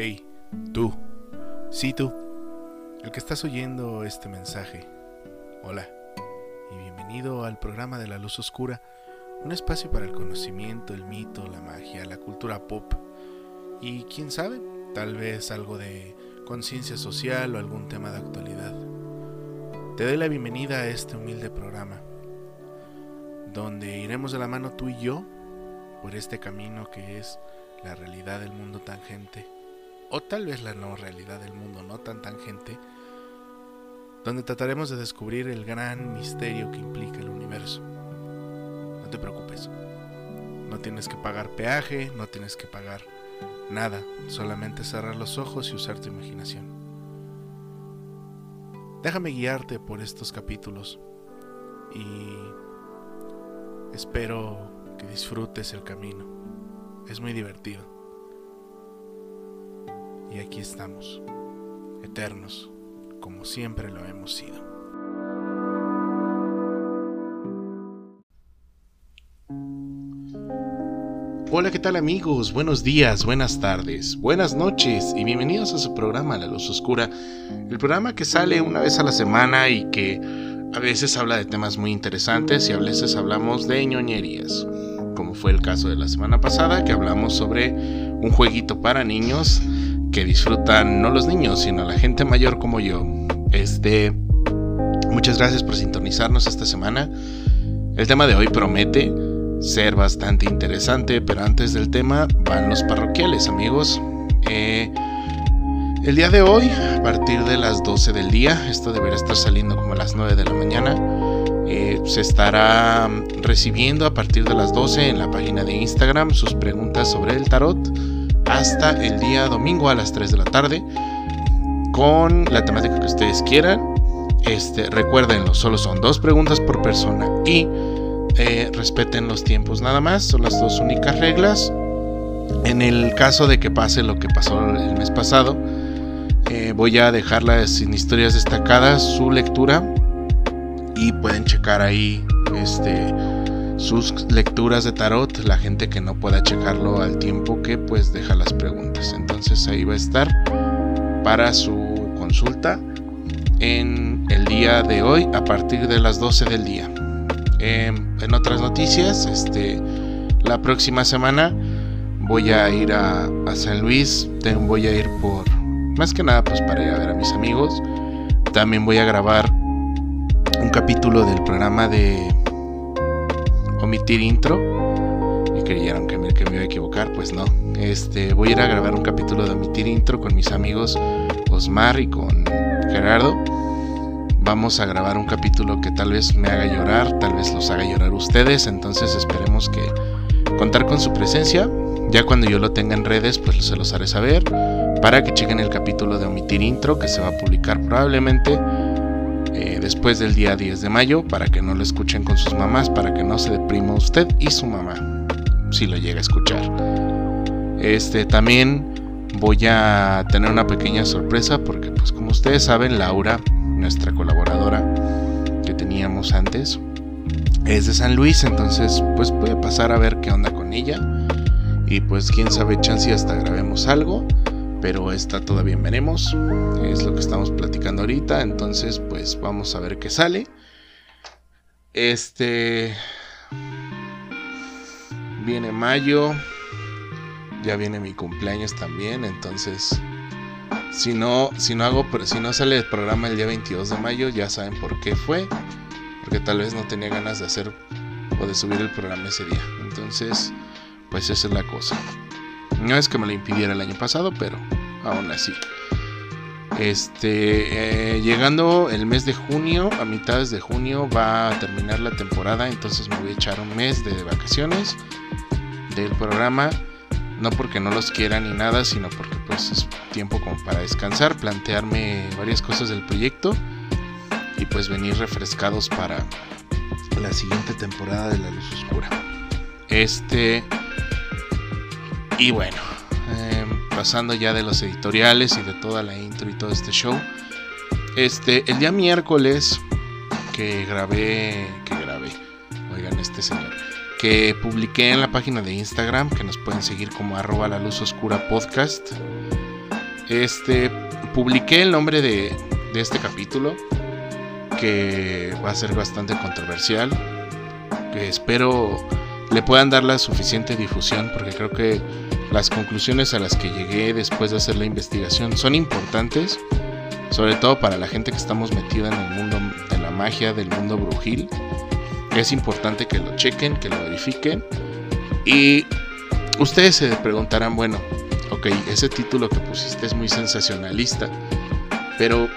Hey, tú. Sí, tú. El que estás oyendo este mensaje. Hola. Y bienvenido al programa de la luz oscura. Un espacio para el conocimiento, el mito, la magia, la cultura pop. Y quién sabe, tal vez algo de conciencia social o algún tema de actualidad. Te doy la bienvenida a este humilde programa, donde iremos de la mano tú y yo por este camino que es la realidad del mundo tangente o tal vez la no realidad del mundo no tan tangente, donde trataremos de descubrir el gran misterio que implica el universo. No te preocupes, no tienes que pagar peaje, no tienes que pagar nada, solamente cerrar los ojos y usar tu imaginación. Déjame guiarte por estos capítulos y espero que disfrutes el camino. Es muy divertido. Y aquí estamos, eternos, como siempre lo hemos sido. Hola, ¿qué tal amigos? Buenos días, buenas tardes, buenas noches y bienvenidos a su programa La Luz Oscura, el programa que sale una vez a la semana y que a veces habla de temas muy interesantes y a veces hablamos de ñoñerías, como fue el caso de la semana pasada que hablamos sobre un jueguito para niños que disfrutan no los niños, sino la gente mayor como yo. Este, muchas gracias por sintonizarnos esta semana. El tema de hoy promete ser bastante interesante, pero antes del tema van los parroquiales, amigos. Eh, el día de hoy, a partir de las 12 del día, esto deberá estar saliendo como a las 9 de la mañana, eh, se estará recibiendo a partir de las 12 en la página de Instagram sus preguntas sobre el tarot hasta el día domingo a las 3 de la tarde con la temática que ustedes quieran. Este, recuérdenlo, solo son dos preguntas por persona y eh, respeten los tiempos nada más, son las dos únicas reglas. En el caso de que pase lo que pasó el mes pasado, eh, voy a dejarlas en historias destacadas su lectura y pueden checar ahí este sus lecturas de tarot, la gente que no pueda checarlo al tiempo que pues deja las preguntas. Entonces ahí va a estar para su consulta en el día de hoy a partir de las 12 del día. Em, en otras noticias, este, la próxima semana voy a ir a, a San Luis, voy a ir por, más que nada pues para ir a ver a mis amigos. También voy a grabar un capítulo del programa de omitir intro y creyeron que me, iba a equivocar, pues no. Este, voy a ir a grabar un capítulo de omitir intro con mis amigos Osmar y con Gerardo. Vamos a grabar un capítulo que tal vez me haga llorar, tal vez los haga llorar ustedes, entonces esperemos que contar con su presencia. Ya cuando yo lo tenga en redes, pues se los haré saber para que chequen el capítulo de omitir intro que se va a publicar probablemente eh, después del día 10 de mayo para que no lo escuchen con sus mamás, para que no se deprima usted y su mamá, si lo llega a escuchar. Este también voy a tener una pequeña sorpresa porque pues como ustedes saben, Laura, nuestra colaboradora que teníamos antes, es de San Luis, entonces pues a pasar a ver qué onda con ella. Y pues quién sabe, chance hasta grabemos algo pero está todavía veremos. Es lo que estamos platicando ahorita, entonces pues vamos a ver qué sale. Este viene mayo, ya viene mi cumpleaños también, entonces si no si no hago si no sale el programa el día 22 de mayo, ya saben por qué fue, porque tal vez no tenía ganas de hacer o de subir el programa ese día. Entonces, pues esa es la cosa. No es que me lo impidiera el año pasado, pero aún así. Este, eh, llegando el mes de junio, a mitades de junio va a terminar la temporada, entonces me voy a echar un mes de vacaciones del programa, no porque no los quiera ni nada, sino porque pues es tiempo como para descansar, plantearme varias cosas del proyecto y pues venir refrescados para la siguiente temporada de La Luz Oscura. Este y bueno, pasando ya de los editoriales y de toda la intro y todo este show. Este, el día miércoles que grabé, que grabé, oigan este señor, que publiqué en la página de Instagram, que nos pueden seguir como arroba la luz oscura podcast. Este, publiqué el nombre de, de este capítulo, que va a ser bastante controversial, que espero le puedan dar la suficiente difusión, porque creo que las conclusiones a las que llegué después de hacer la investigación son importantes, sobre todo para la gente que estamos metida en el mundo de la magia, del mundo brujil. Es importante que lo chequen, que lo verifiquen. Y ustedes se preguntarán, bueno, ok, ese título que pusiste es muy sensacionalista, pero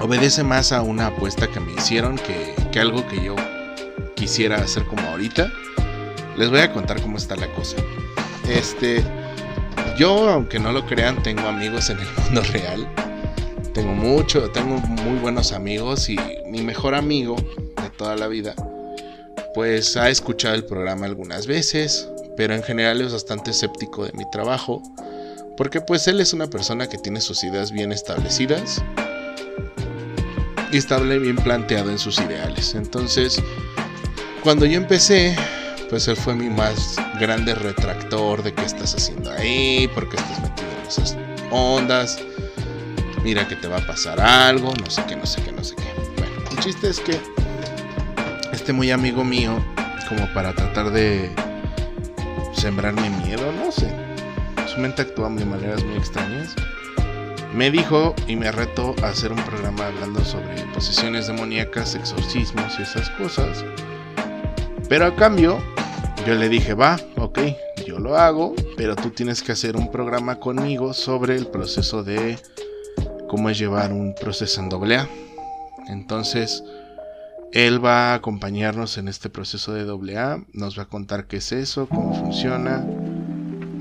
obedece más a una apuesta que me hicieron que, que algo que yo quisiera hacer como ahorita. Les voy a contar cómo está la cosa. Este, yo, aunque no lo crean, tengo amigos en el mundo real. Tengo mucho, tengo muy buenos amigos y mi mejor amigo de toda la vida, pues ha escuchado el programa algunas veces, pero en general es bastante escéptico de mi trabajo, porque pues él es una persona que tiene sus ideas bien establecidas y está bien planteado en sus ideales. Entonces, cuando yo empecé, él fue mi más grande retractor de qué estás haciendo ahí, por qué estás metido en esas ondas, mira que te va a pasar algo, no sé qué, no sé qué, no sé qué. Bueno, el chiste es que este muy amigo mío, como para tratar de sembrarme miedo, no sé, su mente actúa de maneras muy extrañas. Me dijo y me retó a hacer un programa hablando sobre posesiones demoníacas, exorcismos y esas cosas. Pero a cambio, yo le dije, va, ok, yo lo hago, pero tú tienes que hacer un programa conmigo sobre el proceso de cómo es llevar un proceso en AA. Entonces, él va a acompañarnos en este proceso de AA, nos va a contar qué es eso, cómo funciona.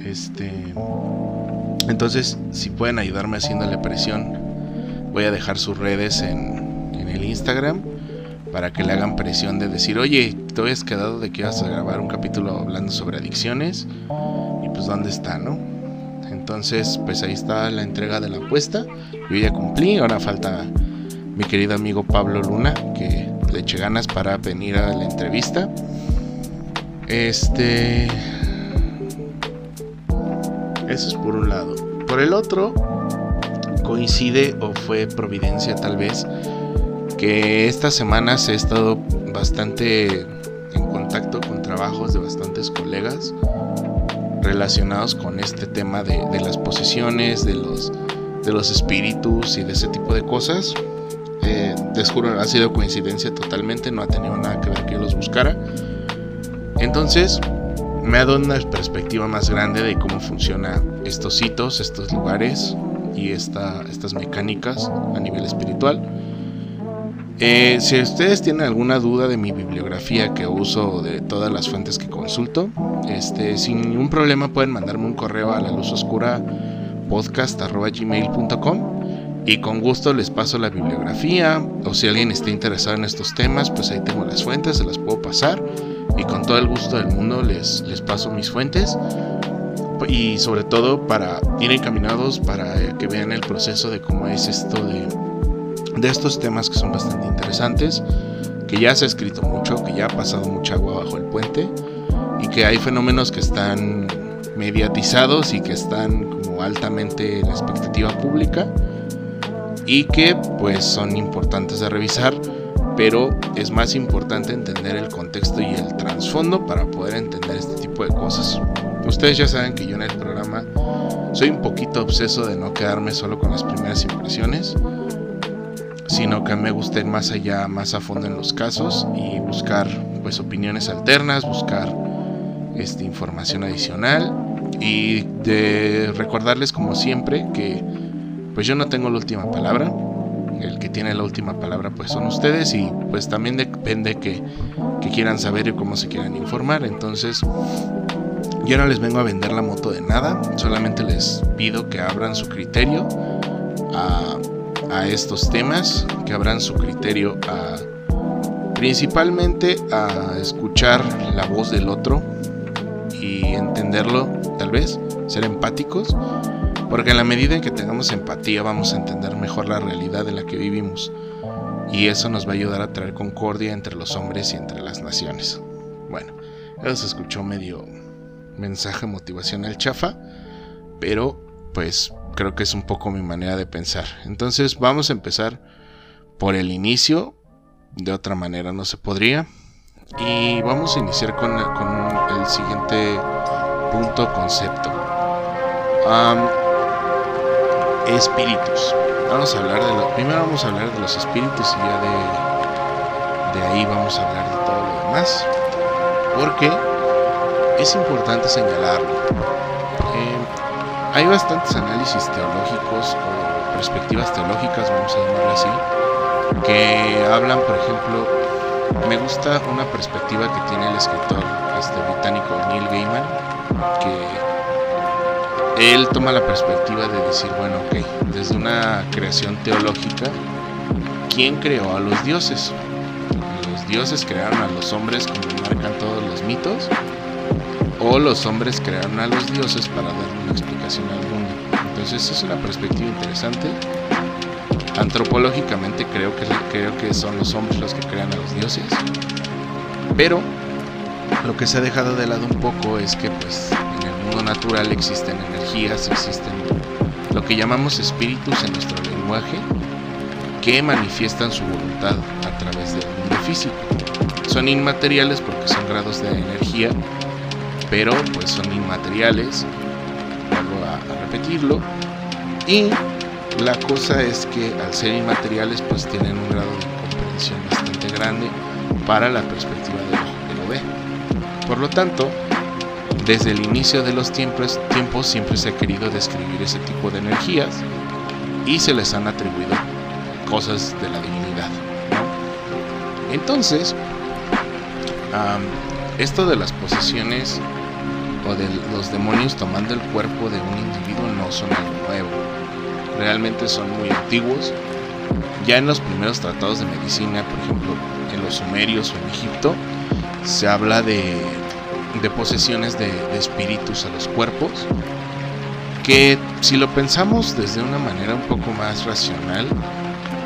Este, entonces, si pueden ayudarme haciéndole presión, voy a dejar sus redes en el Instagram para que le hagan presión de decir, oye, te habías quedado de que ibas a grabar un capítulo hablando sobre adicciones y pues dónde está, ¿no? Entonces, pues ahí está la entrega de la apuesta. Yo ya cumplí, ahora falta mi querido amigo Pablo Luna, que le eche ganas para venir a la entrevista. Este... Eso es por un lado. Por el otro, coincide o fue providencia tal vez que estas semanas he estado bastante en contacto con trabajos de bastantes colegas relacionados con este tema de, las posesiones, de los, de los espíritus y de ese tipo de cosas. Eh, les juro, ha sido coincidencia totalmente, no ha tenido nada que ver que yo los buscara. Entonces, me ha dado una perspectiva más grande de cómo funcionan estos hitos, estos lugares y esta, estas mecánicas a nivel espiritual. Eh, si ustedes tienen alguna duda de mi bibliografía que uso de todas las fuentes que consulto, este, sin ningún problema pueden mandarme un correo a la luz oscura podcast.gmail.com y con gusto les paso la bibliografía o si alguien está interesado en estos temas, pues ahí tengo las fuentes, se las puedo pasar y con todo el gusto del mundo les, les paso mis fuentes. Y sobre todo para ir encaminados para que vean el proceso de cómo es esto de de estos temas que son bastante interesantes, que ya se ha escrito mucho, que ya ha pasado mucha agua bajo el puente y que hay fenómenos que están mediatizados y que están como altamente en expectativa pública y que pues son importantes de revisar, pero es más importante entender el contexto y el trasfondo para poder entender este tipo de cosas. Ustedes ya saben que yo en el programa soy un poquito obseso de no quedarme solo con las primeras impresiones sino que me guste más allá, más a fondo en los casos y buscar pues opiniones alternas, buscar este, información adicional. Y de recordarles como siempre que pues yo no tengo la última palabra, el que tiene la última palabra pues son ustedes y pues también depende que, que quieran saber y cómo se quieran informar, entonces yo no les vengo a vender la moto de nada, solamente les pido que abran su criterio a a estos temas, que abran su criterio principalmente a escuchar la voz del otro y entenderlo, tal vez, ser empáticos, porque en la medida en que tengamos empatía vamos a entender mejor la realidad en la que vivimos y eso nos va a ayudar a traer concordia entre los hombres y entre las naciones. Bueno, eso se escuchó medio mensaje motivacional chafa, pero pues creo que es un poco mi manera de pensar. Entonces vamos a empezar por el inicio. De otra manera no se podría. Y vamos a iniciar con, el siguiente punto concepto. espíritus. Vamos a hablar de lo, primero vamos a hablar de los espíritus y ya de, de ahí vamos a hablar de todo lo demás. Porque es importante señalarlo. Eh, hay bastantes análisis teológicos o perspectivas teológicas, vamos a llamarlo así, que hablan, por ejemplo, me gusta una perspectiva que tiene el escritor este, británico Neil Gaiman, que él toma la perspectiva de decir, bueno, ok, desde una creación teológica, ¿quién creó a los dioses? Los dioses crearon a los hombres como marcan todos los mitos, o los hombres crearon a los dioses para dar una explicación al mundo. Entonces es una perspectiva interesante. Antropológicamente creo que, creo que son los hombres los que crean a los dioses. Pero lo que se ha dejado de lado un poco es que pues en el mundo natural existen energías, existen lo que llamamos espíritus en nuestro lenguaje que manifiestan su voluntad a través del mundo físico. Son inmateriales porque son grados de energía pero pues son inmateriales, y la cosa es que al ser inmateriales pues tienen un grado de comprensión bastante grande para la perspectiva de lo, ve. Por lo tanto, desde el inicio de los tiempos, tiempos siempre se ha querido describir ese tipo de energías y se les han atribuido cosas de la divinidad. Entonces, esto de las posesiones o de los demonios tomando el cuerpo de un individuo son algo nuevo. Realmente son muy antiguos. Ya en los primeros tratados de medicina, por ejemplo, en los sumerios o en Egipto, se habla de, posesiones de, de espíritus a los cuerpos, que si lo pensamos desde una manera un poco más racional,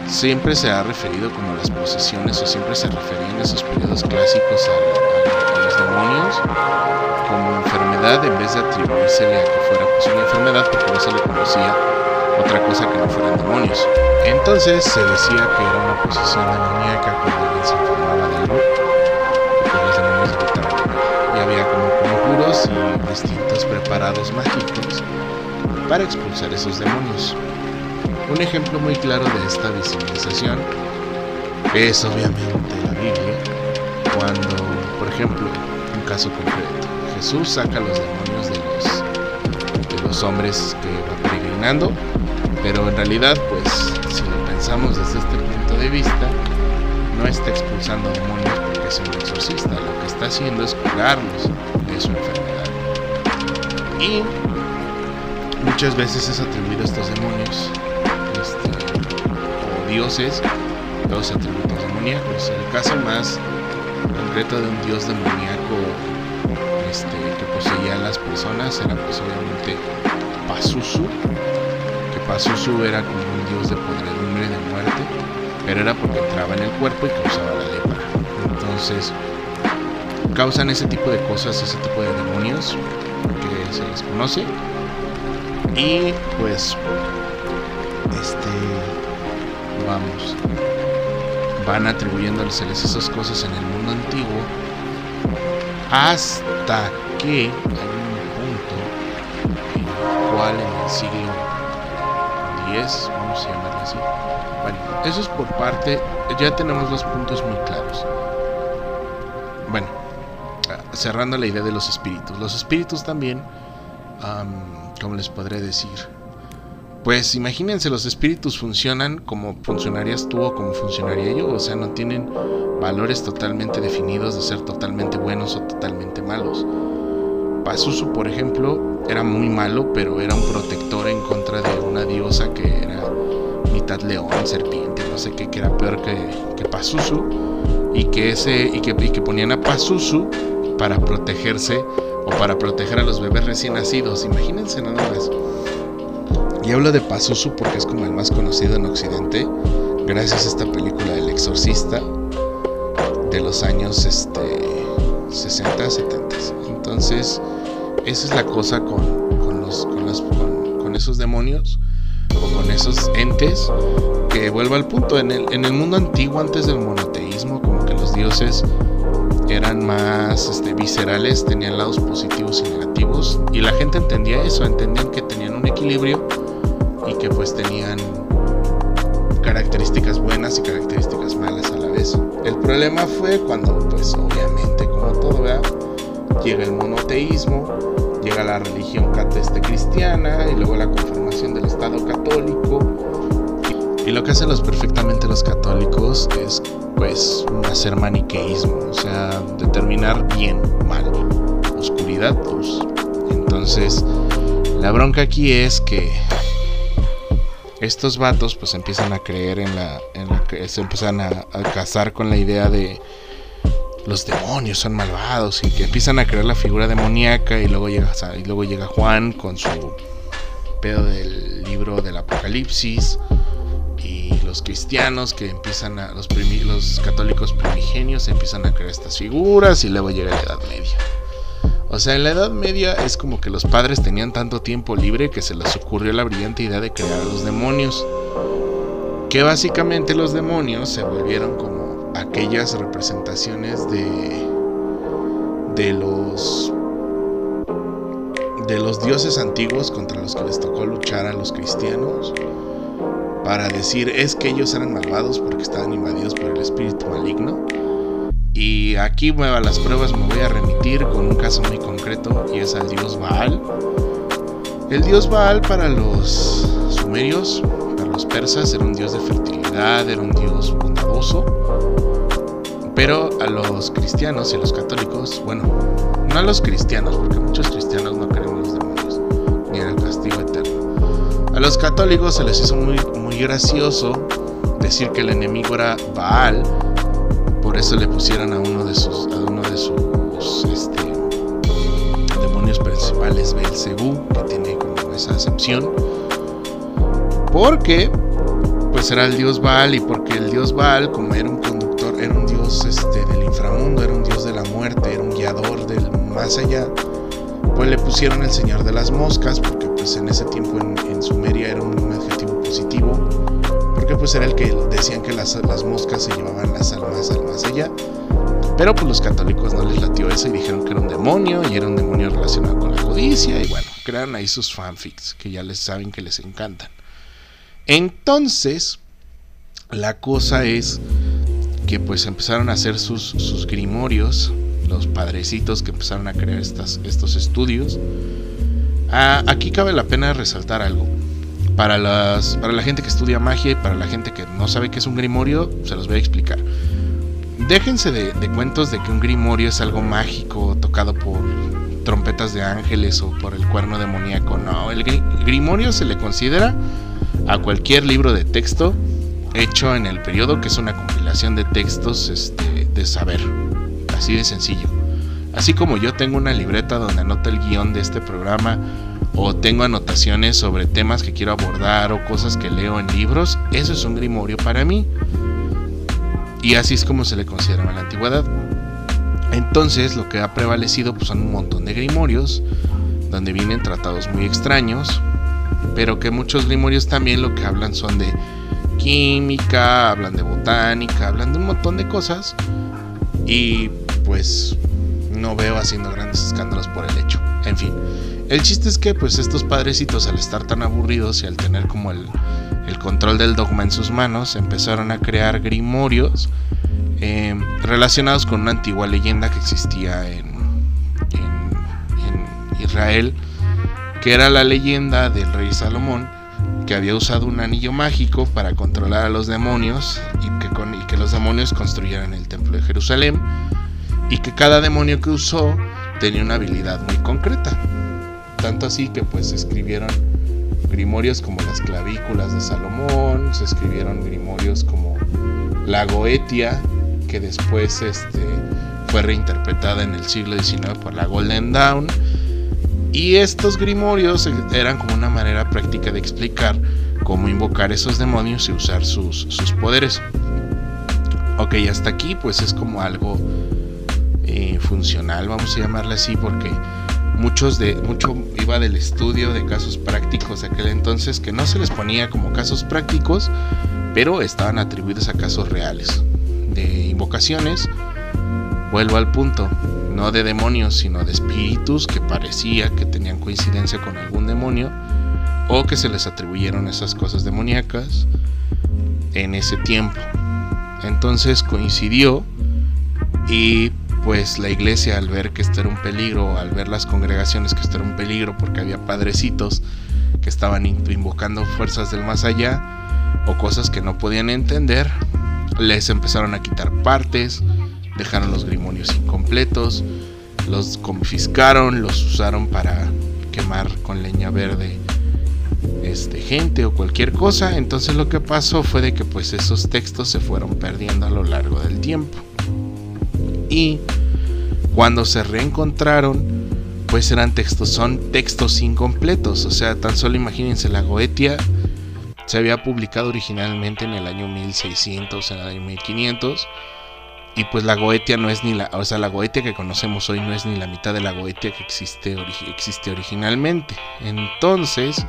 siempre se ha referido como las posesiones o siempre se refería en esos periodos clásicos a, los demonios como enfermedad en vez de atribuírsele a que fuera pues, una enfermedad porque no se le conocía otra cosa que no fueran demonios. Entonces se decía que era una posesión demoníaca cuando alguien se enfermaba de algo porque los demonios y había como conjuros y distintos preparados mágicos para expulsar esos demonios. Un ejemplo muy claro de esta visibilización es obviamente la Biblia, cuando, por ejemplo, un caso concreto, Jesús saca los demonios de los, hombres que van peregrinando, pero en realidad, pues, si lo pensamos desde este punto de vista, no está expulsando demonios porque es un exorcista, lo que está haciendo es curarlos de su enfermedad. Y muchas veces es atribuido a estos demonios dioses, los atributos demoníacos. El caso más concreto de un dios demoníaco este, que poseía a las personas era pues obviamente Pazuzu, que Pazuzu era como un dios de podredumbre de muerte, pero era porque entraba en el cuerpo y causaba la lepra. Entonces, causan ese tipo de cosas, ese tipo de demonios que se les conoce. Y pues, este, vamos, van atribuyéndoles esas cosas en el mundo antiguo hasta que hay un punto en el cual en el siglo X, vamos a llamarlo así, bueno, eso es por parte, ya tenemos dos puntos muy claros. Bueno, cerrando la idea de los espíritus, los espíritus también, como les podré decir? pues imagínense, los espíritus funcionan como funcionarías tú o como funcionaría yo, o sea, no tienen valores totalmente definidos de ser totalmente buenos o totalmente malos. Pazuzu, por ejemplo, era muy malo, pero era un protector en contra de una diosa que era mitad león, serpiente, no sé qué, que era peor que, que Pazuzu, y que, ese, y que, que ponían a Pazuzu para protegerse o para proteger a los bebés recién nacidos. Imagínense nada más. Y hablo de Pazuzu porque es como el más conocido en Occidente, gracias a esta película El Exorcista de los años este, 60, 70. Entonces, esa es la cosa con, con, los, con, esos demonios o con esos entes, que vuelvo al punto, en el, en el mundo antiguo antes del monoteísmo, como que los dioses eran más este, viscerales, tenían lados positivos y negativos, y la gente entendía eso, entendían que tenían un equilibrio y que pues tenían características buenas y características malas a la vez. El problema fue cuando, pues obviamente, como todo, llega el monoteísmo, llega la religión este, cristiana y luego la conformación del Estado católico. Y, lo que hacen los perfectamente los católicos es pues hacer maniqueísmo, o sea, determinar bien, mal, oscuridad, luz. Entonces, la bronca aquí es que estos vatos pues empiezan a creer en la, en que se empiezan a, casar con la idea de los demonios son malvados y que empiezan a crear la figura demoníaca y luego llega, y luego llega Juan con su pedo del libro del Apocalipsis y los cristianos que empiezan a los, los católicos primigenios empiezan a crear estas figuras y luego llega la Edad Media. O sea, en la Edad Media es como que los padres tenían tanto tiempo libre que se les ocurrió la brillante idea de crear a los demonios. Que básicamente los demonios se volvieron como aquellas representaciones de de los de los dioses antiguos contra los que les tocó luchar a los cristianos para decir es que ellos eran malvados porque estaban invadidos por el espíritu maligno y aquí mueva las pruebas me voy a remitir con un caso muy concreto y es al dios Baal. El dios Baal para los sumerios, para los persas, era un dios de fertilidad, era un dios bondadoso. Pero a los cristianos y a los católicos, bueno, no a los cristianos, porque muchos cristianos no creen en los demonios, ni en el castigo eterno. A los católicos se les hizo muy, muy gracioso decir que el enemigo era Baal por eso le pusieron a uno de sus, este, demonios principales, Belcebú, que tiene como esa acepción. Porque pues era el dios Baal y porque el dios Baal, como era un conductor, era un dios este, del inframundo, era un dios de la muerte, era un guiador del más allá, pues le pusieron el señor de las moscas, porque pues en ese tiempo en Sumeria era un adjetivo positivo pues era el que decían que las, moscas se llevaban las almas al más allá. Pero pues los católicos no les latió eso y dijeron que era un demonio y era un demonio relacionado con la codicia y bueno, crean ahí sus fanfics que ya les saben que les encantan. Entonces, la cosa es que pues empezaron a hacer sus, sus grimorios, los padrecitos que empezaron a crear estas, estos estudios. Ah, aquí cabe la pena resaltar algo para, las, para la gente que estudia magia y para la gente que no sabe qué es un grimorio, se los voy a explicar. Déjense de, cuentos de que un grimorio es algo mágico tocado por trompetas de ángeles o por el cuerno demoníaco. No, el grimorio se le considera a cualquier libro de texto hecho en el periodo, que es una compilación de textos este, de saber. Así de sencillo. Así como yo tengo una libreta donde anota el guion de este programa o tengo anotaciones sobre temas que quiero abordar o cosas que leo en libros, eso es un grimorio para mí. Y así es como se le considera en la antigüedad. Entonces lo que ha prevalecido pues, son un montón de grimorios, donde vienen tratados muy extraños, pero que muchos grimorios también lo que hablan son de química, hablan de botánica, hablan de un montón de cosas. Y pues no veo haciendo grandes escándalos por el hecho. En fin, el chiste es que pues estos padrecitos al estar tan aburridos y al tener como el, control del dogma en sus manos, empezaron a crear grimorios eh, relacionados con una antigua leyenda que existía en, en, Israel, que era la leyenda del rey Salomón, que había usado un anillo mágico para controlar a los demonios y que, y que los demonios construyeran el templo de Jerusalén, y que cada demonio que usó tenía una habilidad muy concreta. Tanto así que pues se escribieron grimorios como las clavículas de Salomón, se escribieron grimorios como la Goetia, que después este, fue reinterpretada en el siglo XIX por la Golden Dawn. Y estos grimorios eran como una manera práctica de explicar cómo invocar esos demonios y usar sus, sus poderes. Ok, hasta aquí pues es como algo eh, funcional, vamos a llamarle así, porque muchos de mucho iba del estudio de casos prácticos de aquel entonces que no se les ponía como casos prácticos, pero estaban atribuidos a casos reales de invocaciones. Vuelvo al punto, no de demonios, sino de espíritus que parecía que tenían coincidencia con algún demonio o que se les atribuyeron esas cosas demoníacas en ese tiempo. Entonces coincidió y pues la iglesia al ver que esto era un peligro, al ver las congregaciones que esto era un peligro porque había padrecitos que estaban invocando fuerzas del más allá o cosas que no podían entender, les empezaron a quitar partes, dejaron los grimonios incompletos, los confiscaron, los usaron para quemar con leña verde este, gente o cualquier cosa. Entonces lo que pasó fue de que pues esos textos se fueron perdiendo a lo largo del tiempo. Y cuando se reencontraron, pues eran textos, son textos incompletos. O sea, tan solo imagínense, la Goetia se había publicado originalmente en el año 1600, en el año 1500. Y pues la Goetia no es ni la, o sea, la Goetia que conocemos hoy no es ni la mitad de la Goetia que existe, existe originalmente. Entonces,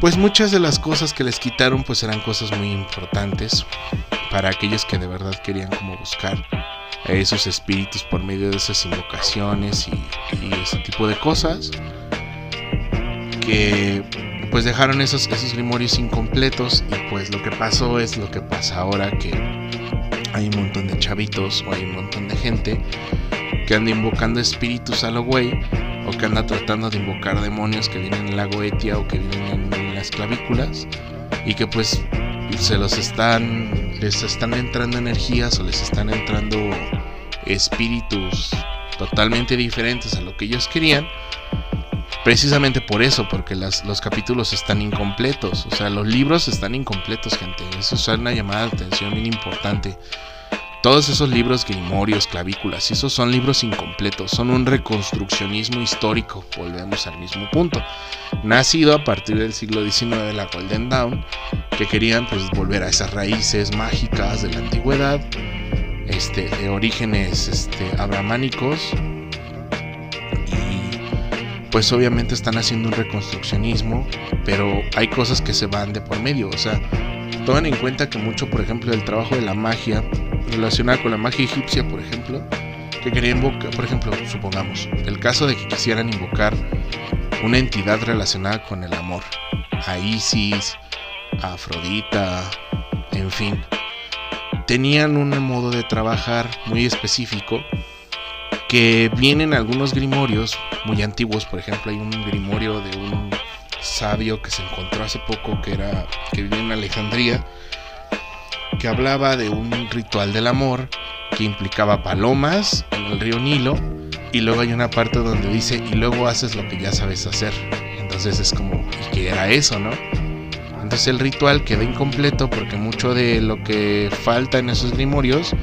pues muchas de las cosas que les quitaron pues eran cosas muy importantes para aquellos que de verdad querían como buscar esos espíritus por medio de esas invocaciones y, ese tipo de cosas que pues dejaron esos, esos grimorios incompletos y pues lo que pasó es lo que pasa ahora que hay un montón de chavitos o hay un montón de gente que anda invocando espíritus a lo güey o que anda tratando de invocar demonios que vienen en la goetia o que vienen en las clavículas y que pues se los están les están entrando energías o les están entrando espíritus totalmente diferentes a lo que ellos querían precisamente por eso porque los capítulos están incompletos. O sea los libros están incompletos gente. Eso es una llamada de atención bien importante todos esos libros grimorios, clavículas, esos son libros incompletos, son un reconstruccionismo histórico, volvemos al mismo punto. Nacido a partir del siglo XIX de la Golden Dawn, que querían pues volver a esas raíces mágicas de la antigüedad, este, de orígenes este, abramánicos, y pues obviamente están haciendo un reconstruccionismo, pero hay cosas que se van de por medio, o sea, tomen en cuenta que mucho, por ejemplo, el trabajo de la magia relacionada con la magia egipcia, por ejemplo, que quería invocar, por ejemplo, supongamos, el caso de que quisieran invocar una entidad relacionada con el amor, a Isis, a Afrodita, en fin, tenían un modo de trabajar muy específico que vienen algunos grimorios muy antiguos, por ejemplo, hay un grimorio de un sabio que se encontró hace poco que era que vivía en Alejandría que hablaba de un ritual del amor que implicaba palomas en el río Nilo y luego hay una parte donde dice y luego haces lo que ya sabes hacer. Entonces es como, ¿y qué era eso, no? Entonces el ritual queda incompleto porque mucho de lo que falta en esos grimorios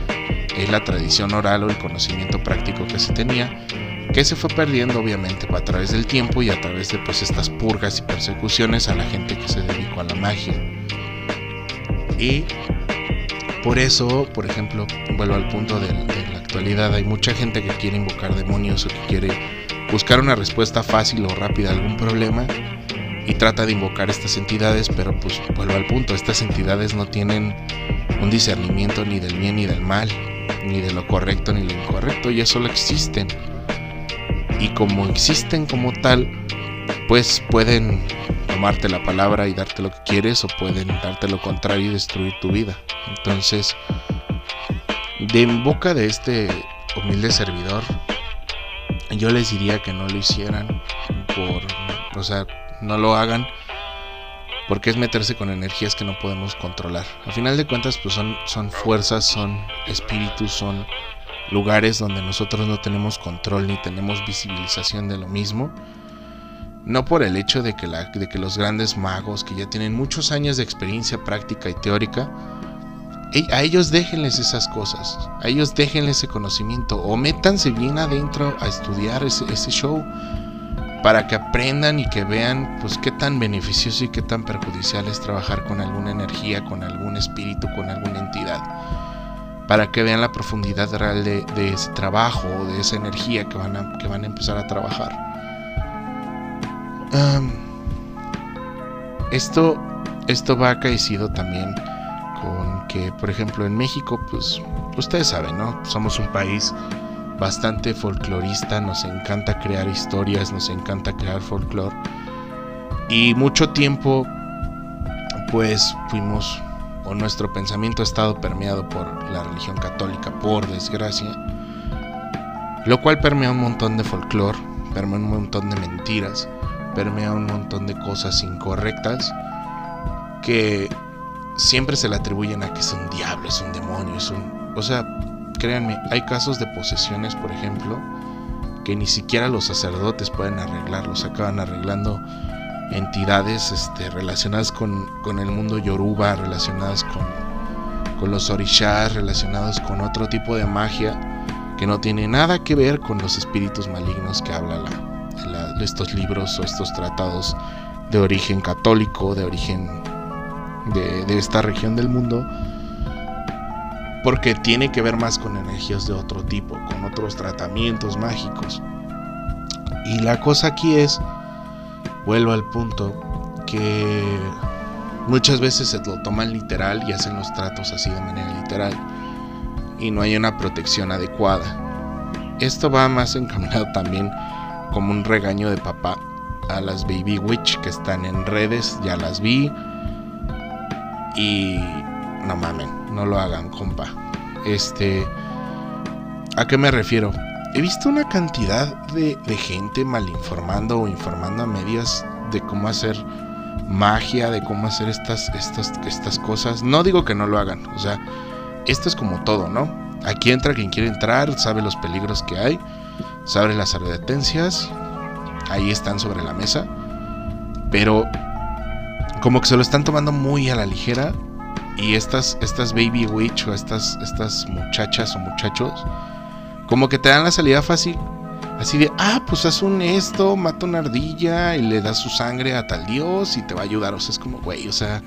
es la tradición oral o el conocimiento práctico que se tenía, que se fue perdiendo obviamente a través del tiempo y a través de pues estas purgas y persecuciones a la gente que se dedicó a la magia. Y por eso, por ejemplo, vuelvo al punto de, la actualidad, hay mucha gente que quiere invocar demonios o que quiere buscar una respuesta fácil o rápida a algún problema y trata de invocar estas entidades, pero pues vuelvo al punto, estas entidades no tienen un discernimiento ni del bien ni del mal, ni de lo correcto ni lo incorrecto, ya solo existen. Y como existen como tal, pues pueden tomarte la palabra y darte lo que quieres o pueden darte lo contrario y destruir tu vida. Entonces, de en boca de este humilde servidor, yo les diría que no lo hicieran por, o sea, no lo hagan porque es meterse con energías que no podemos controlar. A final de cuentas, pues son, son fuerzas, son espíritus, son lugares donde nosotros no tenemos control ni tenemos visibilización de lo mismo no por el hecho de que, de que los grandes magos que ya tienen muchos años de experiencia práctica y teórica, a ellos déjenles esas cosas, a ellos déjenles ese conocimiento o métanse bien adentro a estudiar ese, ese show para que aprendan y que vean pues qué tan beneficioso y qué tan perjudicial es trabajar con alguna energía, con algún espíritu, con alguna entidad. Para que vean la profundidad real de, ese trabajo, de esa energía que van a, que van a empezar a trabajar. esto, esto va acaecido también con que, por ejemplo, en México, pues ustedes saben, ¿no? Somos un país bastante folclorista, nos encanta crear historias, nos encanta crear folclore. Y mucho tiempo, pues fuimos nuestro pensamiento ha estado permeado por la religión católica, por desgracia, lo cual permea un montón de folclore, permea un montón de mentiras, permea un montón de cosas incorrectas que siempre se le atribuyen a que es un diablo, es un demonio, es un... O sea, créanme, hay casos de posesiones, por ejemplo, que ni siquiera los sacerdotes pueden arreglar, los acaban arreglando entidades este, relacionadas con, el mundo yoruba, relacionadas con, con los orishas, relacionados con otro tipo de magia que no tiene nada que ver con los espíritus malignos que habla la, estos libros o estos tratados de origen católico, de origen de, de esta región del mundo, porque tiene que ver más con energías de otro tipo, con otros tratamientos mágicos. Y la cosa aquí es vuelvo al punto que muchas veces se lo toman literal y hacen los tratos así de manera literal y no hay una protección adecuada. Esto va más encaminado también como un regaño de papá a las baby witch que están en redes, ya las vi y no mamen, no lo hagan, compa. Este, ¿a qué me refiero? He visto una cantidad de, gente mal informando o informando a medias de cómo hacer magia, de cómo hacer estas, estas, estas cosas. No digo que no lo hagan, o sea, esto es como todo, ¿no? Aquí entra quien quiere entrar, sabe los peligros que hay, sabe las advertencias, ahí están sobre la mesa, pero como que se lo están tomando muy a la ligera y estas, estas baby witch o estas, estas muchachas o muchachos, como que te dan la salida fácil. Así de, ah, pues haz un esto, mata una ardilla y le das su sangre a tal dios y te va a ayudar. O sea, es como, güey, o sea.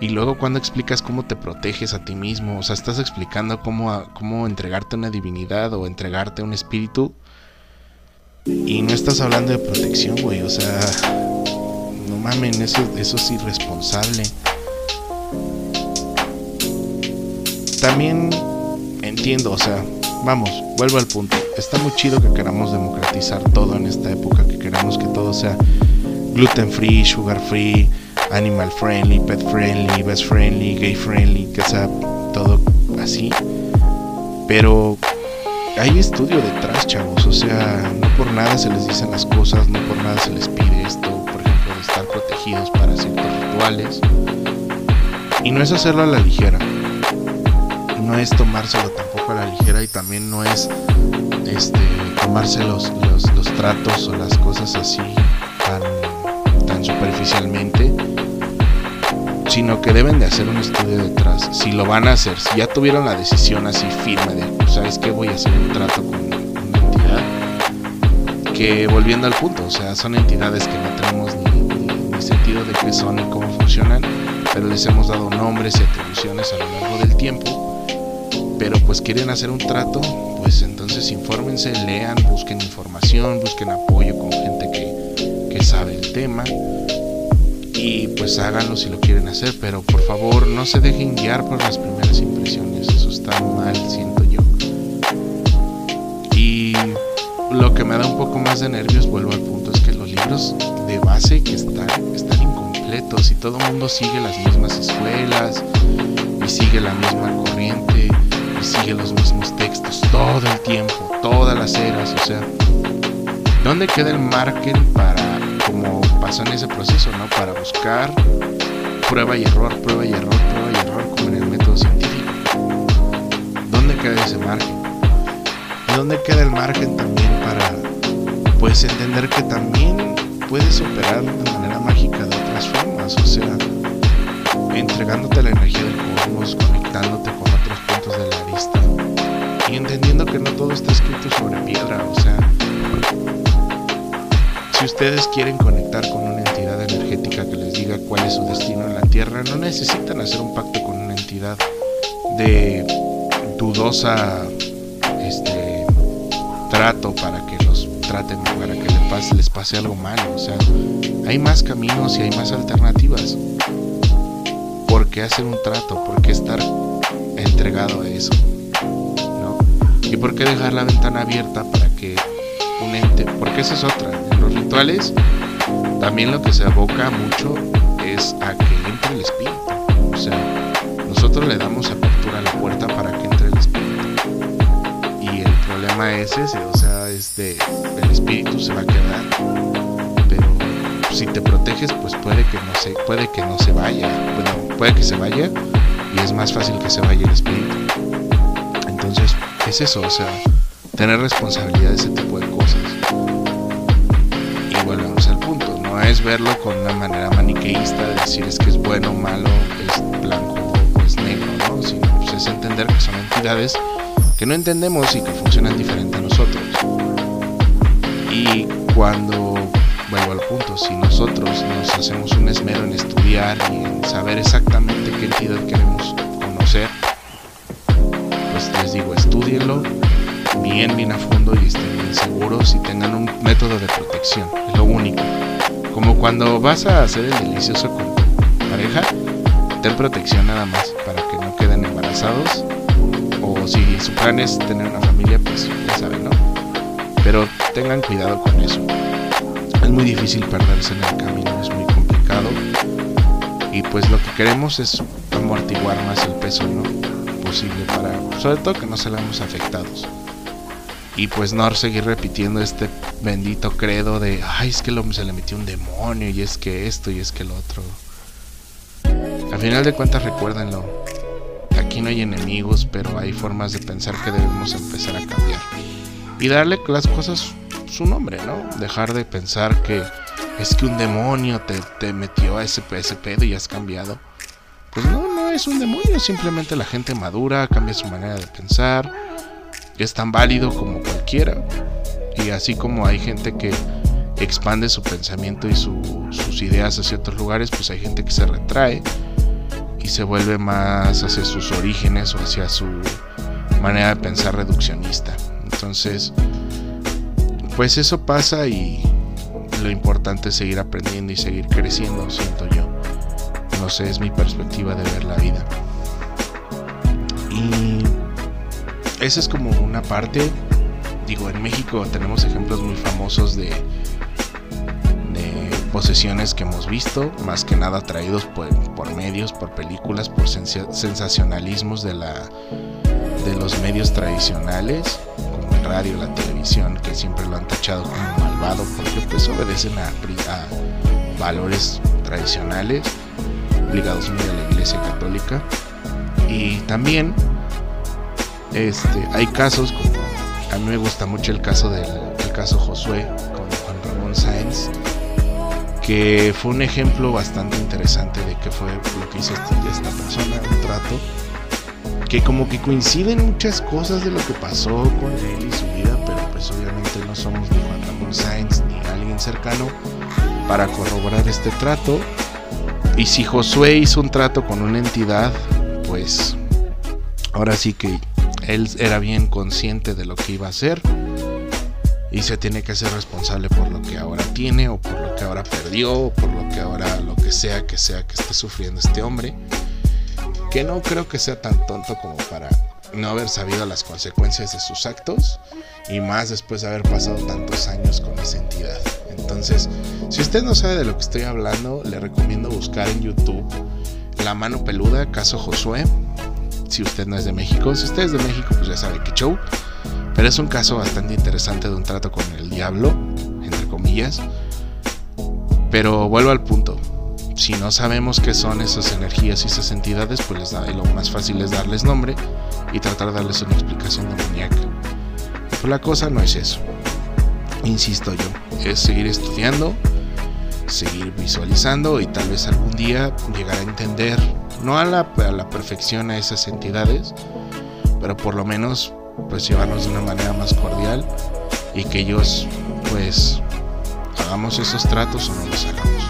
Y luego cuando explicas cómo te proteges a ti mismo, o sea, estás explicando cómo, cómo entregarte una divinidad o entregarte un espíritu. Y no estás hablando de protección, güey, o sea. No mamen, eso, eso es irresponsable. También entiendo, o sea, vamos, vuelvo al punto. Está muy chido que queramos democratizar todo en esta época, que queramos que todo sea gluten free, sugar free, animal friendly, pet friendly, best friendly, gay friendly, que sea todo así. Pero hay estudio detrás, chavos. O sea, no por nada se les dicen las cosas, no por nada se les pide esto, por ejemplo, de estar protegidos para ciertos rituales. Y no es hacerlo a la ligera no es tomárselo tampoco a la ligera y también no es este, tomarse los, tratos o las cosas así tan, tan superficialmente, sino que deben de hacer un estudio detrás. Si lo van a hacer, si ya tuvieron la decisión así firme de, pues, ¿sabes qué? Voy a hacer un trato con una entidad. Que volviendo al punto, o sea, son entidades que no tenemos ni, ni sentido de qué son y cómo funcionan, pero les hemos dado nombres y atribuciones a lo largo del tiempo pero pues quieren hacer un trato, pues entonces infórmense, lean, busquen información, busquen apoyo con gente que, que sabe el tema y pues háganlo si lo quieren hacer, pero por favor no se dejen guiar por las primeras impresiones, eso está mal, siento yo. Y lo que me da un poco más de nervios, vuelvo al punto, es que los libros de base que están, están incompletos y todo el mundo sigue las mismas escuelas y sigue la misma corriente sigue los mismos textos todo el tiempo, todas las eras, o sea, ¿dónde queda el margen para, como pasó en ese proceso, ¿no? Para buscar prueba y error, prueba y error, prueba y error, como en el método científico. ¿Dónde queda ese margen? ¿Y dónde queda el margen también para, pues, entender que también puedes operar de manera mágica de otras formas, o sea, entregándote la energía del cosmos, conectándote con de la vista y entendiendo que no todo está escrito sobre piedra, o sea, si ustedes quieren conectar con una entidad energética que les diga cuál es su destino en la Tierra, no necesitan hacer un pacto con una entidad de dudosa este trato para que los traten, para que les pase, les pase algo malo. O sea, hay más caminos y hay más alternativas. ¿Por qué hacer un trato? ¿Por qué estar entregado a eso? ¿No? ¿Y por qué dejar la ventana abierta para que un ente? Porque esa es otra. En los rituales también lo que se aboca mucho es a que entre el espíritu. O sea, nosotros le damos apertura a la puerta para que entre el espíritu. Y el problema es ese, o sea, este, el espíritu se va a quedar. Pero si te proteges, pues puede que no se, puede que no se vaya. Bueno, puede que se vaya y es más fácil que se vaya el espíritu. Entonces, es eso, o sea, tener responsabilidad de ese tipo de cosas. Y volvemos al punto, no es verlo con una manera maniqueísta de decir es que es bueno o malo, es blanco es entender que son entidades que no entendemos y que funcionan diferente a nosotros. Y cuando, vuelvo al punto, si nosotros nos hacemos un esmero en estudiar y en saber exactamente qué entidad queremos bien, bien a fondo y estén bien seguros y tengan un método de protección, es lo único. Como cuando vas a hacer el delicioso con tu pareja, ten protección nada más para que no queden embarazados o si su plan es tener una familia, pues ya saben, ¿no? Pero tengan cuidado con eso. Es muy difícil perderse en el camino, es muy complicado y pues lo que queremos es amortiguar más el peso, ¿no? Posible para, sobre todo que no salgamos afectados y pues no seguir repitiendo este bendito credo de ay es que se le metió un demonio y es que esto y es que lo otro al final de cuentas recuérdenlo, aquí no hay enemigos, pero hay formas de pensar que debemos empezar a cambiar. Y darle las cosas su nombre, ¿no? Dejar de pensar que es que un demonio te, metió a ese, ese pedo y has cambiado. Pues no es un demonio, simplemente la gente madura, cambia su manera de pensar, es tan válido como cualquiera. Y así como hay gente que expande su pensamiento y sus ideas hacia otros lugares, pues hay gente que se retrae y se vuelve más hacia sus orígenes o hacia su manera de pensar reduccionista. Entonces, pues eso pasa y lo importante es seguir aprendiendo y seguir creciendo, siento yo. No sé, es mi perspectiva de ver la vida. Y esa es como una parte, digo, en México tenemos ejemplos muy famosos de posesiones que hemos visto, más que nada traídos por, medios, por películas, por sensacionalismos de, la, de los medios tradicionales, como el radio, la televisión, que siempre lo han tachado como malvado porque pues obedecen a, valores tradicionales ligados muy a la iglesia católica. Y también este, hay casos como a mí me gusta mucho el caso del el caso Josué con Juan Ramón Sáenz que fue un ejemplo bastante interesante de qué fue lo que hizo este, esta persona, un trato, que como que coinciden muchas cosas de lo que pasó con él y su vida, pero pues obviamente no somos ni Juan Ramón Sainz ni alguien cercano para corroborar este trato. Y si Josué hizo un trato con una entidad, pues ahora sí que él era bien consciente de lo que iba a hacer y se tiene que ser responsable por lo que ahora tiene o por lo que ahora perdió o por lo que ahora lo que sea que sea que esté sufriendo este hombre que no creo que sea tan tonto como para no haber sabido las consecuencias de sus actos y más después de haber pasado tantos años con esa entidad. Entonces, si usted no sabe de lo que estoy hablando, le recomiendo buscar en YouTube La mano peluda, caso Josué. Si usted no es de México, si usted es de México, pues ya sabe que show. Pero es un caso bastante interesante de un trato con el diablo, entre comillas. Pero vuelvo al punto. Si no sabemos qué son esas energías y esas entidades, pues lo más fácil es darles nombre y tratar de darles una explicación demoníaca. Pero la cosa no es eso. Insisto yo, es seguir estudiando, seguir visualizando y tal vez algún día llegar a entender, no a la, perfección a esas entidades, pero por lo menos pues llevarnos de una manera más cordial y que ellos pues hagamos esos tratos o no los hagamos,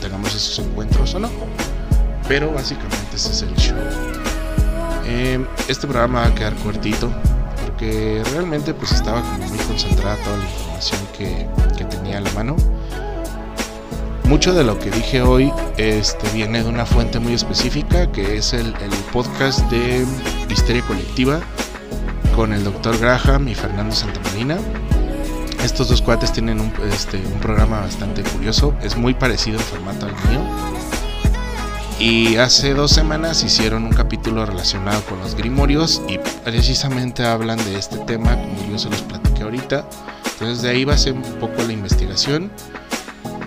tengamos esos encuentros o no. Pero básicamente ese es el show. Em, este programa va a quedar cortito porque realmente pues estaba como muy concentrada toda la información que, que tenía a la mano. Mucho de lo que dije hoy este, viene de una fuente muy específica que es el, el podcast de Histeria Colectiva con el doctor Graham y Fernando Santamarina. Estos dos cuates tienen un, este, un programa bastante curioso, es muy parecido en formato al mío. Y hace dos semanas hicieron un capítulo relacionado con los grimorios y precisamente hablan de este tema, como yo se los platiqué ahorita. Entonces de ahí va a ser un poco la investigación.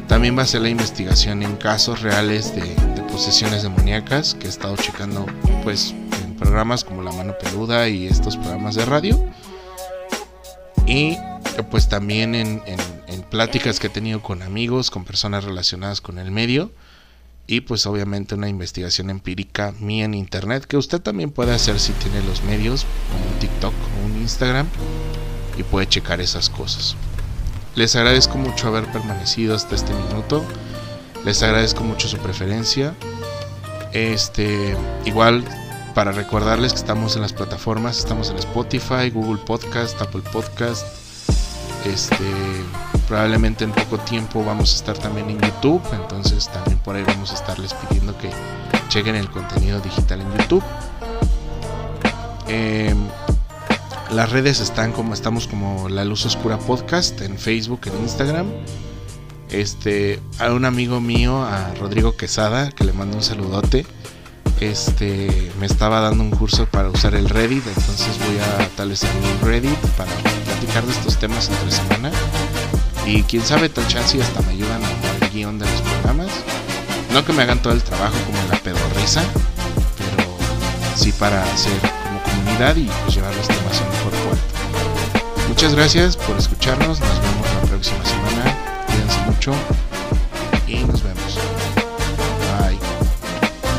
También va a ser la investigación en casos reales de, posesiones demoníacas que he estado checando pues en programas como La Mano Peluda y estos programas de radio. Y pues también en pláticas que he tenido con amigos, con personas relacionadas con el medio y pues obviamente una investigación empírica mía en internet que usted también puede hacer si tiene los medios como un TikTok o un Instagram y puede checar esas cosas. Les agradezco mucho haber permanecido hasta este minuto. Les agradezco mucho su preferencia. Este, igual para recordarles que estamos en las plataformas, estamos en Spotify, Google Podcast, Apple Podcast. Este, probablemente en poco tiempo vamos a estar también en YouTube, entonces también por ahí vamos a estarles pidiendo que chequen el contenido digital en YouTube. Eh, las redes están como estamos como La Luz Oscura Podcast en Facebook, en Instagram. Este, a un amigo mío, a Rodrigo Quesada, que le mando un saludote. Este, me estaba dando un curso para usar el Reddit, entonces voy a establecer mi Reddit para platicar de estos temas entre semana. Y quién sabe, tal chance hasta me ayudan a el guion de los programas. No que me hagan todo el trabajo como la pedorrisa, pero sí para hacer y pues llevar los temas a un mejor puerto. Muchas gracias por escucharnos, nos vemos la próxima semana. Cuídense mucho.